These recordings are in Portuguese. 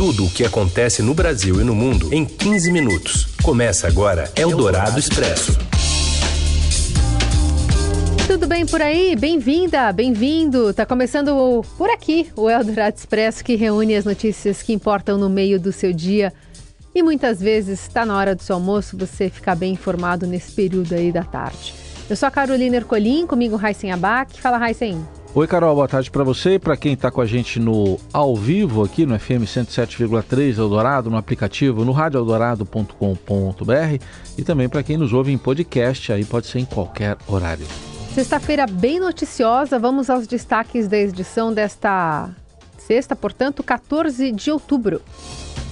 Tudo o que acontece no Brasil e no mundo em 15 minutos. Começa agora Eldorado Expresso. Tudo bem por aí? Bem-vinda, bem-vindo. Tá começando por aqui o Eldorado Expresso que reúne as notícias que importam no meio do seu dia. E muitas vezes está na hora do seu almoço você ficar bem informado nesse período aí da tarde. Eu sou a Carolina Ercolim, comigo Raíssen Abac. Fala, Raíssen. Oi, Carol, boa tarde para você e para quem está com a gente no ao vivo aqui no FM 107,3 Eldorado, no aplicativo, no radioeldorado.com.br e também para quem nos ouve em podcast, aí pode ser em qualquer horário. Sexta-feira bem noticiosa, vamos aos destaques da edição desta sexta, portanto, 14 de outubro.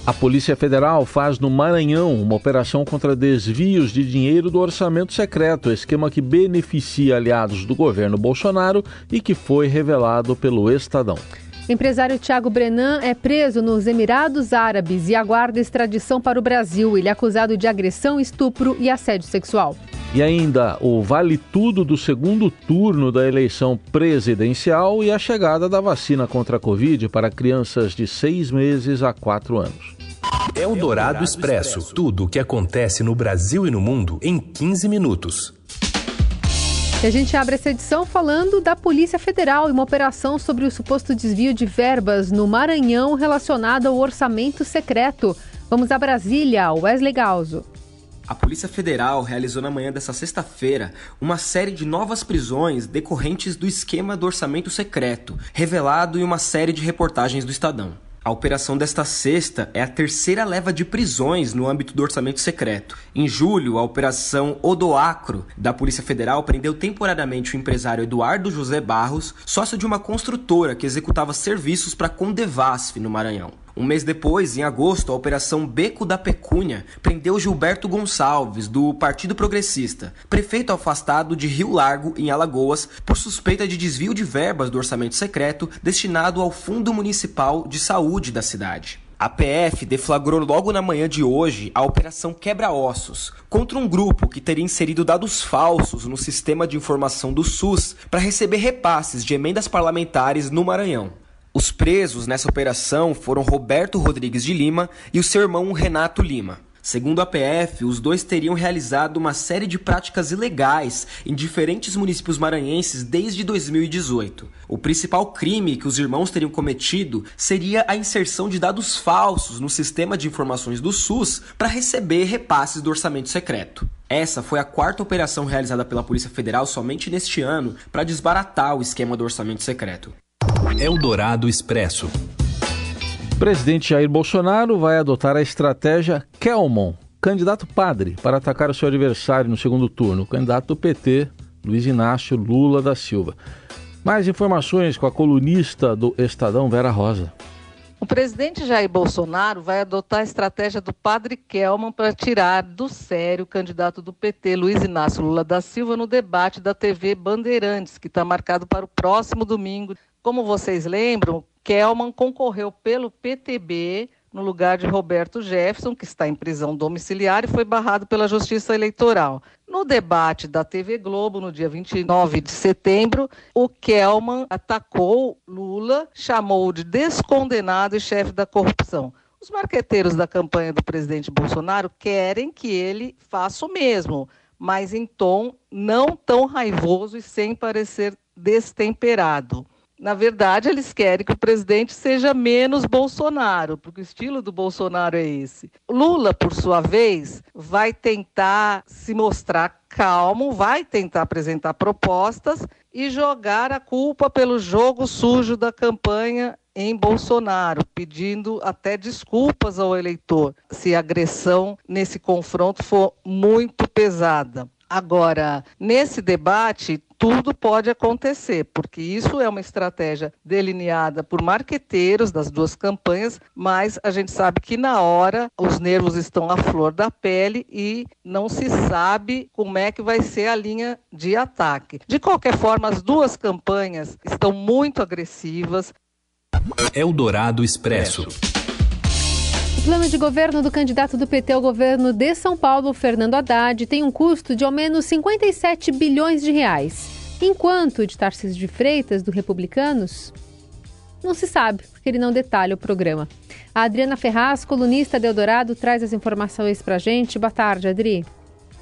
A Polícia Federal faz no Maranhão uma operação contra desvios de dinheiro do orçamento secreto, esquema que beneficia aliados do governo Bolsonaro e que foi revelado pelo Estadão. O empresário Tiago Brenan é preso nos Emirados Árabes e aguarda extradição para o Brasil. Ele é acusado de agressão, estupro e assédio sexual. E ainda o vale tudo do segundo turno da eleição presidencial e a chegada da vacina contra a Covid para crianças de seis meses a quatro anos. É o Dourado Expresso. Tudo o que acontece no Brasil e no mundo em 15 minutos. E a gente abre essa edição falando da Polícia Federal e uma operação sobre o suposto desvio de verbas no Maranhão relacionado ao orçamento secreto. Vamos a Brasília, Wesley Galzo. A Polícia Federal realizou na manhã dessa sexta-feira uma série de novas prisões decorrentes do esquema do orçamento secreto, revelado em uma série de reportagens do Estadão. A operação desta sexta é a terceira leva de prisões no âmbito do orçamento secreto. Em julho, a operação Odoacro da Polícia Federal prendeu temporariamente o empresário Eduardo José Barros, sócio de uma construtora que executava serviços para a Condevasf no Maranhão. Um mês depois, em agosto, a Operação Beco da Pecúnia prendeu Gilberto Gonçalves, do Partido Progressista, prefeito afastado de Rio Largo, em Alagoas, por suspeita de desvio de verbas do orçamento secreto destinado ao Fundo Municipal de Saúde da cidade. A PF deflagrou logo na manhã de hoje a Operação Quebra-Ossos contra um grupo que teria inserido dados falsos no sistema de informação do SUS para receber repasses de emendas parlamentares no Maranhão. Os presos nessa operação foram Roberto Rodrigues de Lima e o seu irmão Renato Lima. Segundo a PF, os dois teriam realizado uma série de práticas ilegais em diferentes municípios maranhenses desde 2018. O principal crime que os irmãos teriam cometido seria a inserção de dados falsos no sistema de informações do SUS para receber repasses do orçamento secreto. Essa foi a quarta operação realizada pela Polícia Federal somente neste ano para desbaratar o esquema do orçamento secreto. Eldorado Expresso. O presidente Jair Bolsonaro vai adotar a estratégia Kelmon, candidato padre, para atacar o seu adversário no segundo turno, o candidato do PT, Luiz Inácio Lula da Silva. Mais informações com a colunista do Estadão, Vera Rosa. O presidente Jair Bolsonaro vai adotar a estratégia do padre Kelman para tirar do sério o candidato do PT, Luiz Inácio Lula da Silva, no debate da TV Bandeirantes, que está marcado para o próximo domingo. Como vocês lembram, Kelman concorreu pelo PTB no lugar de Roberto Jefferson, que está em prisão domiciliar e foi barrado pela Justiça Eleitoral. No debate da TV Globo, no dia 29 de setembro, o Kelman atacou Lula, chamou-o de descondenado e chefe da corrupção. Os marqueteiros da campanha do presidente Bolsonaro querem que ele faça o mesmo, mas em tom não tão raivoso e sem parecer destemperado. Na verdade, eles querem que o presidente seja menos Bolsonaro, porque o estilo do Bolsonaro é esse. Lula, por sua vez, vai tentar se mostrar calmo, vai tentar apresentar propostas e jogar a culpa pelo jogo sujo da campanha em Bolsonaro, pedindo até desculpas ao eleitor se a agressão nesse confronto for muito pesada. Agora, nesse debate, tudo pode acontecer, porque isso é uma estratégia delineada por marqueteiros das duas campanhas, mas a gente sabe que na hora os nervos estão à flor da pele e não se sabe como é que vai ser a linha de ataque. De qualquer forma, as duas campanhas estão muito agressivas. Eldorado Expresso. O plano de governo do candidato do PT ao governo de São Paulo, Fernando Haddad, tem um custo de ao menos 57 bilhões de reais, enquanto de Tarcísio de Freitas, do Republicanos, Não se sabe, porque ele não detalha o programa. A Adriana Ferraz, colunista de Eldorado, traz as informações para a gente. Boa tarde, Adri.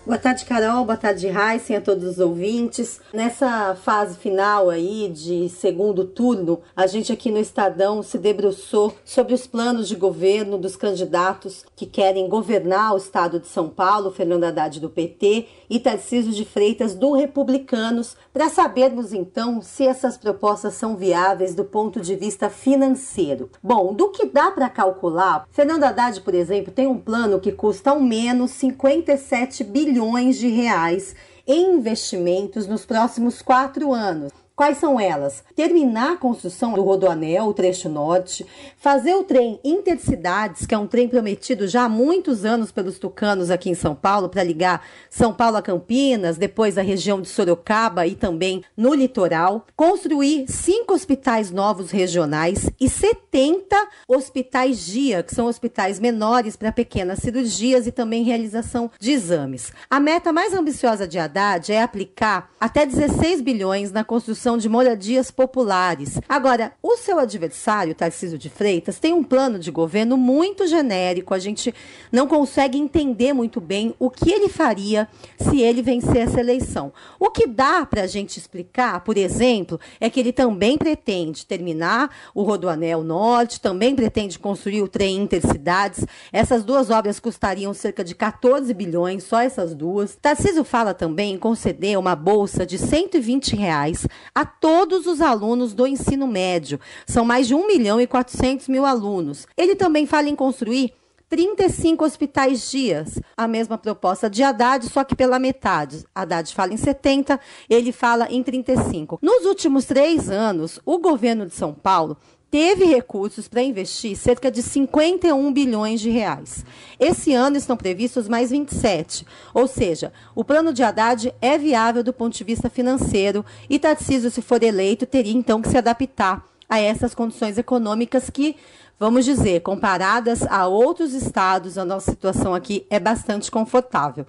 Boa tarde, Carol. Boa tarde, Heisen, a todos os ouvintes. Nessa fase final aí de segundo turno, a gente aqui no Estadão se debruçou sobre os planos de governo dos candidatos que querem governar o estado de São Paulo, Fernando Haddad do PT e Tarcísio de Freitas do Republicanos, para sabermos então se essas propostas são viáveis do ponto de vista financeiro. Bom, do que dá para calcular, Fernando Haddad, por exemplo, tem um plano que custa ao menos 57 bilhões bilhões de reais em investimentos nos próximos quatro anos. Quais são elas? Terminar a construção do Rodoanel, o trecho norte, fazer o trem Intercidades, que é um trem prometido já há muitos anos pelos tucanos aqui em São Paulo, para ligar São Paulo a Campinas, depois a região de Sorocaba e também no litoral. Construir cinco hospitais novos regionais e 70 hospitais dia, que são hospitais menores para pequenas cirurgias e também realização de exames. A meta mais ambiciosa de Haddad é aplicar até 16 bilhões na construção construção de moradias populares. Agora, o seu adversário, Tarcísio de Freitas, tem um plano de governo muito genérico. A gente não consegue entender muito bem o que ele faria se ele vencer essa eleição. O que dá para a gente explicar, por exemplo, é que ele também pretende terminar o Rodoanel Norte, também pretende construir o trem Intercidades. Essas duas obras custariam cerca de 14 bilhões, só essas duas. Tarcísio fala também em conceder uma bolsa de 120 reais a todos os alunos do ensino médio. São mais de 1 milhão e 400 mil alunos. Ele também fala em construir 35 hospitais dias. A mesma proposta de Haddad, só que pela metade. Haddad fala em 70, ele fala em 35. Nos últimos três anos, o governo de São Paulo teve recursos para investir cerca de 51 bilhões de reais. Esse ano estão previstos mais 27, ou seja, o plano de Haddad é viável do ponto de vista financeiro e Tarcísio, se for eleito, teria então que se adaptar a essas condições econômicas que, vamos dizer, comparadas a outros estados, a nossa situação aqui é bastante confortável.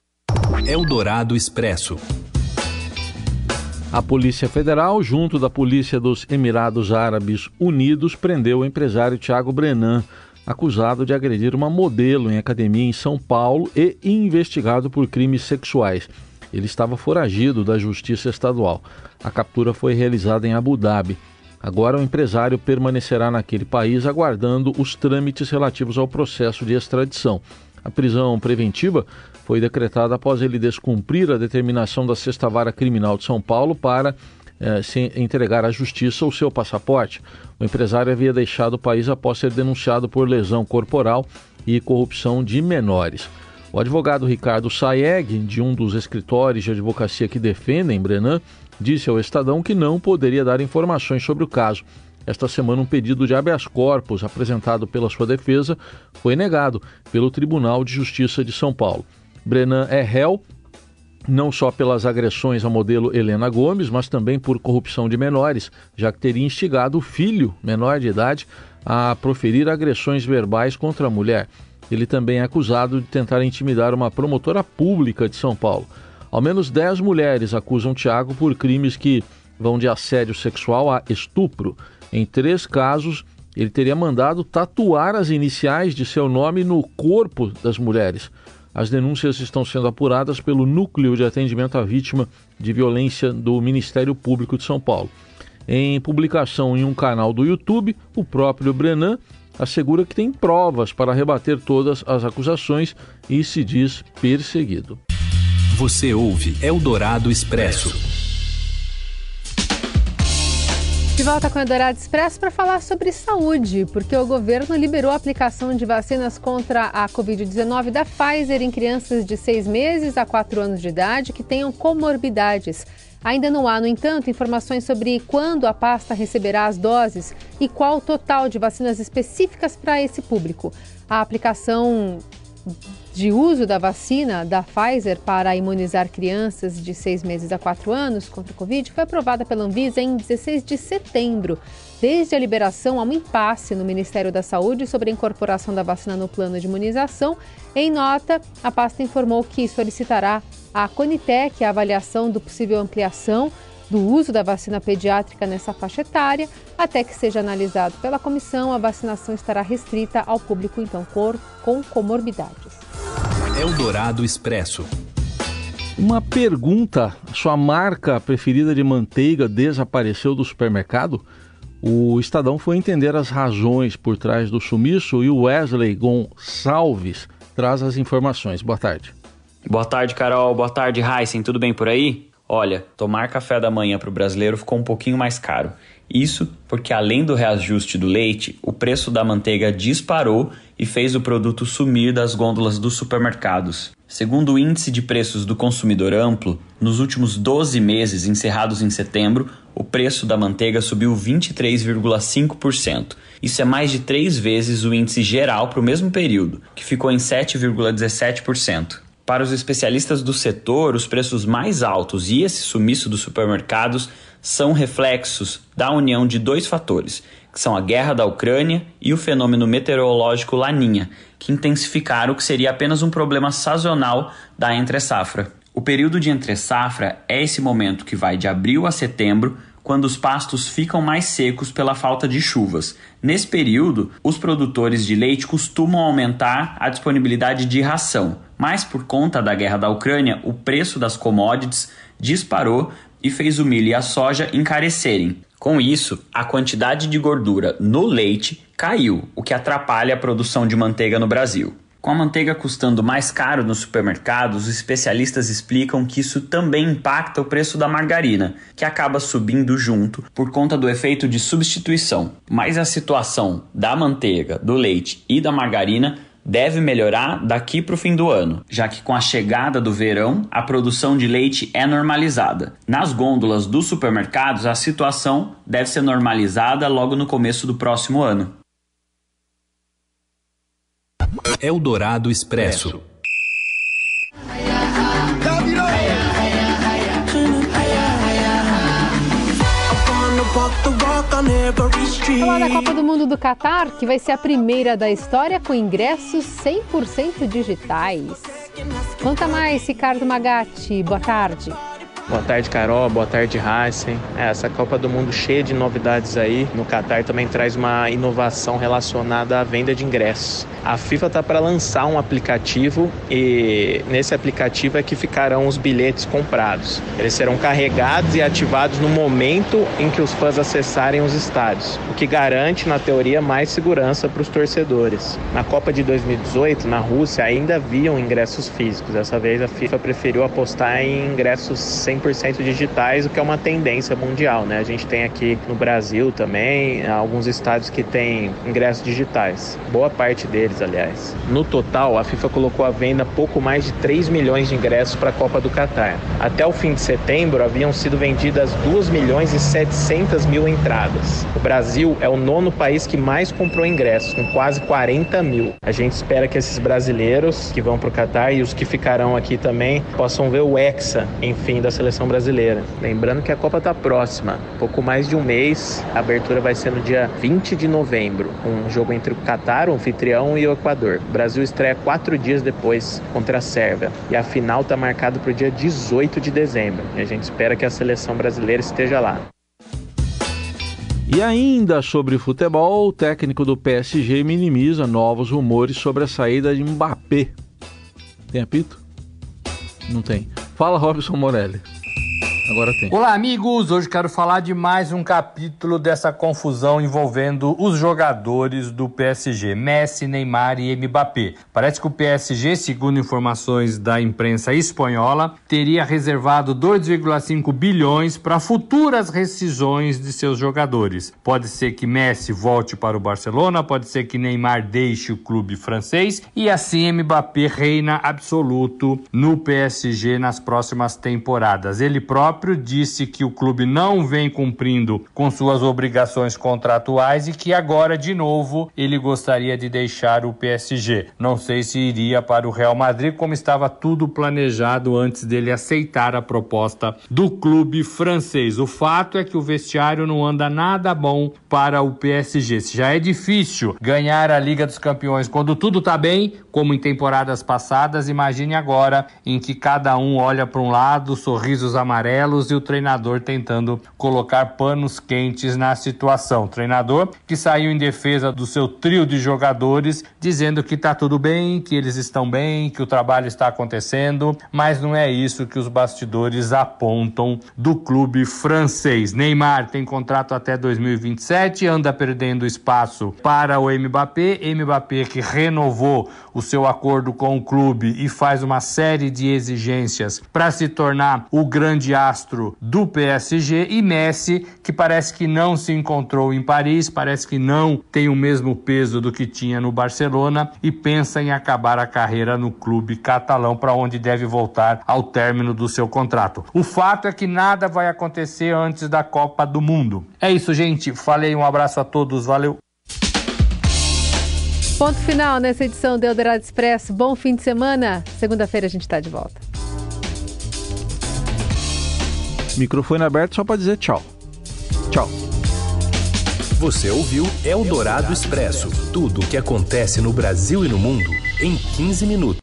Eldorado Expresso. A Polícia Federal, junto da Polícia dos Emirados Árabes Unidos, prendeu o empresário Tiago Brenan, acusado de agredir uma modelo em academia em São Paulo e investigado por crimes sexuais. Ele estava foragido da Justiça Estadual. A captura foi realizada em Abu Dhabi. Agora o empresário permanecerá naquele país aguardando os trâmites relativos ao processo de extradição. A prisão preventiva foi decretada após ele descumprir a determinação da Sexta Vara Criminal de São Paulo para eh, se entregar à justiça o seu passaporte. O empresário havia deixado o país após ser denunciado por lesão corporal e corrupção de menores. O advogado Ricardo Saeg, de um dos escritórios de advocacia que defendem Brenan, disse ao Estadão que não poderia dar informações sobre o caso. Esta semana, um pedido de habeas corpus apresentado pela sua defesa foi negado pelo Tribunal de Justiça de São Paulo. Brenan é réu não só pelas agressões ao modelo Helena Gomes, mas também por corrupção de menores, já que teria instigado o filho, menor de idade, a proferir agressões verbais contra a mulher. Ele também é acusado de tentar intimidar uma promotora pública de São Paulo. Ao menos 10 mulheres acusam Tiago por crimes que vão de assédio sexual a estupro. Em três casos, ele teria mandado tatuar as iniciais de seu nome no corpo das mulheres. As denúncias estão sendo apuradas pelo Núcleo de Atendimento à Vítima de Violência do Ministério Público de São Paulo. Em publicação em um canal do YouTube, o próprio Brenan assegura que tem provas para rebater todas as acusações e se diz perseguido. Você ouve Eldorado Expresso. De volta com o Eldorado Expresso para falar sobre saúde, porque o governo liberou a aplicação de vacinas contra a Covid-19 da Pfizer em crianças de seis meses a quatro anos de idade que tenham comorbidades. Ainda não há, no entanto, informações sobre quando a pasta receberá as doses e qual o total de vacinas específicas para esse público. A aplicação de uso da vacina da Pfizer para imunizar crianças de seis meses a quatro anos contra a Covid foi aprovada pela Anvisa em 16 de setembro. Desde a liberação, há um impasse no Ministério da Saúde sobre a incorporação da vacina no plano de imunização. Em nota, a pasta informou que solicitará à Conitec a avaliação do possível ampliação do uso da vacina pediátrica nessa faixa etária. Até que seja analisado pela comissão, a vacinação estará restrita ao público então com comorbidades. Eldorado Expresso. Uma pergunta: sua marca preferida de manteiga desapareceu do supermercado? O Estadão foi entender as razões por trás do sumiço e o Wesley Gonçalves traz as informações. Boa tarde. Boa tarde, Carol. Boa tarde, Heisen. Tudo bem por aí? Olha, tomar café da manhã para o brasileiro ficou um pouquinho mais caro. Isso porque, além do reajuste do leite, o preço da manteiga disparou e fez o produto sumir das gôndolas dos supermercados. Segundo o Índice de Preços do Consumidor Amplo, nos últimos 12 meses encerrados em setembro, o preço da manteiga subiu 23,5%. Isso é mais de três vezes o índice geral para o mesmo período, que ficou em 7,17%. Para os especialistas do setor, os preços mais altos e esse sumiço dos supermercados são reflexos da união de dois fatores, que são a guerra da Ucrânia e o fenômeno meteorológico Laninha, que intensificaram o que seria apenas um problema sazonal da entre-safra. O período de entre-safra é esse momento que vai de abril a setembro, quando os pastos ficam mais secos pela falta de chuvas. Nesse período, os produtores de leite costumam aumentar a disponibilidade de ração, mas por conta da guerra da Ucrânia, o preço das commodities disparou e fez o milho e a soja encarecerem. Com isso, a quantidade de gordura no leite caiu, o que atrapalha a produção de manteiga no Brasil. Com a manteiga custando mais caro nos supermercados, os especialistas explicam que isso também impacta o preço da margarina, que acaba subindo junto por conta do efeito de substituição. Mas a situação da manteiga, do leite e da margarina deve melhorar daqui para o fim do ano, já que com a chegada do verão a produção de leite é normalizada. Nas gôndolas dos supermercados, a situação deve ser normalizada logo no começo do próximo ano. Eldorado Expresso. Falar da Copa do Mundo do Catar, que vai ser a primeira da história com ingressos 100% digitais. Conta mais, Ricardo Magatti. Boa tarde. Boa tarde, Carol. Boa tarde, Heisen. É, essa Copa do Mundo cheia de novidades aí. No Qatar também traz uma inovação relacionada à venda de ingressos. A FIFA está para lançar um aplicativo e nesse aplicativo é que ficarão os bilhetes comprados. Eles serão carregados e ativados no momento em que os fãs acessarem os estádios, o que garante, na teoria, mais segurança para os torcedores. Na Copa de 2018, na Rússia, ainda haviam ingressos físicos. Dessa vez a FIFA preferiu apostar em ingressos 100% digitais, o que é uma tendência mundial, né? A gente tem aqui no Brasil também alguns estádios que têm ingressos digitais. Boa parte deles, aliás. No total, a FIFA colocou à venda pouco mais de 3 milhões de ingressos para a Copa do Catar. Até o fim de setembro, haviam sido vendidas 2 milhões e 700 mil entradas. O Brasil é o nono país que mais comprou ingressos, com quase 40 mil. A gente espera que esses brasileiros que vão para o Catar e os que ficarão aqui também possam ver o Hexa, enfim, da seleção seleção brasileira. Lembrando que a Copa está próxima, pouco mais de um mês. A abertura vai ser no dia 20 de novembro, um jogo entre o Catar, o anfitrião, e o Equador. O Brasil estreia quatro dias depois contra a Sérvia e a final está marcada para o dia 18 de dezembro. E a gente espera que a seleção brasileira esteja lá. E ainda sobre futebol, o técnico do PSG minimiza novos rumores sobre a saída de Mbappé. Tem apito? Não tem. Fala, Robson Morelli. Agora tem. Olá, amigos! Hoje quero falar de mais um capítulo dessa confusão envolvendo os jogadores do PSG, Messi, Neymar e Mbappé. Parece que o PSG, segundo informações da imprensa espanhola, teria reservado 2,5 bilhões para futuras rescisões de seus jogadores. Pode ser que Messi volte para o Barcelona, pode ser que Neymar deixe o clube francês e assim Mbappé reina absoluto no PSG nas próximas temporadas. Ele próprio próprio disse que o clube não vem cumprindo com suas obrigações contratuais e que agora, de novo, ele gostaria de deixar o PSG. Não sei se iria para o Real Madrid, como estava tudo planejado antes dele aceitar a proposta do clube francês. O fato é que o vestiário não anda nada bom para o PSG. Já é difícil ganhar a Liga dos Campeões quando tudo está bem, como em temporadas passadas, imagine agora em que cada um olha para um lado, sorrisos amarelos e o treinador tentando colocar panos quentes na situação. O treinador que saiu em defesa do seu trio de jogadores, dizendo que está tudo bem, que eles estão bem, que o trabalho está acontecendo, mas não é isso que os bastidores apontam do clube francês. Neymar tem contrato até 2027, anda perdendo espaço para o Mbappé, Mbappé que renovou o seu acordo com o clube e faz uma série de exigências para se tornar o grande astro do PSG e Messi, que parece que não se encontrou em Paris, parece que não tem o mesmo peso do que tinha no Barcelona e pensa em acabar a carreira no clube catalão para onde deve voltar ao término do seu contrato. O fato é que nada vai acontecer antes da Copa do Mundo. É isso, gente. Falei, um abraço a todos, valeu. Ponto final nessa edição do Eldorado Expresso. Bom fim de semana. Segunda-feira a gente está de volta. Microfone aberto só para dizer tchau. Tchau. Você ouviu Eldorado Expresso tudo o que acontece no Brasil e no mundo em 15 minutos.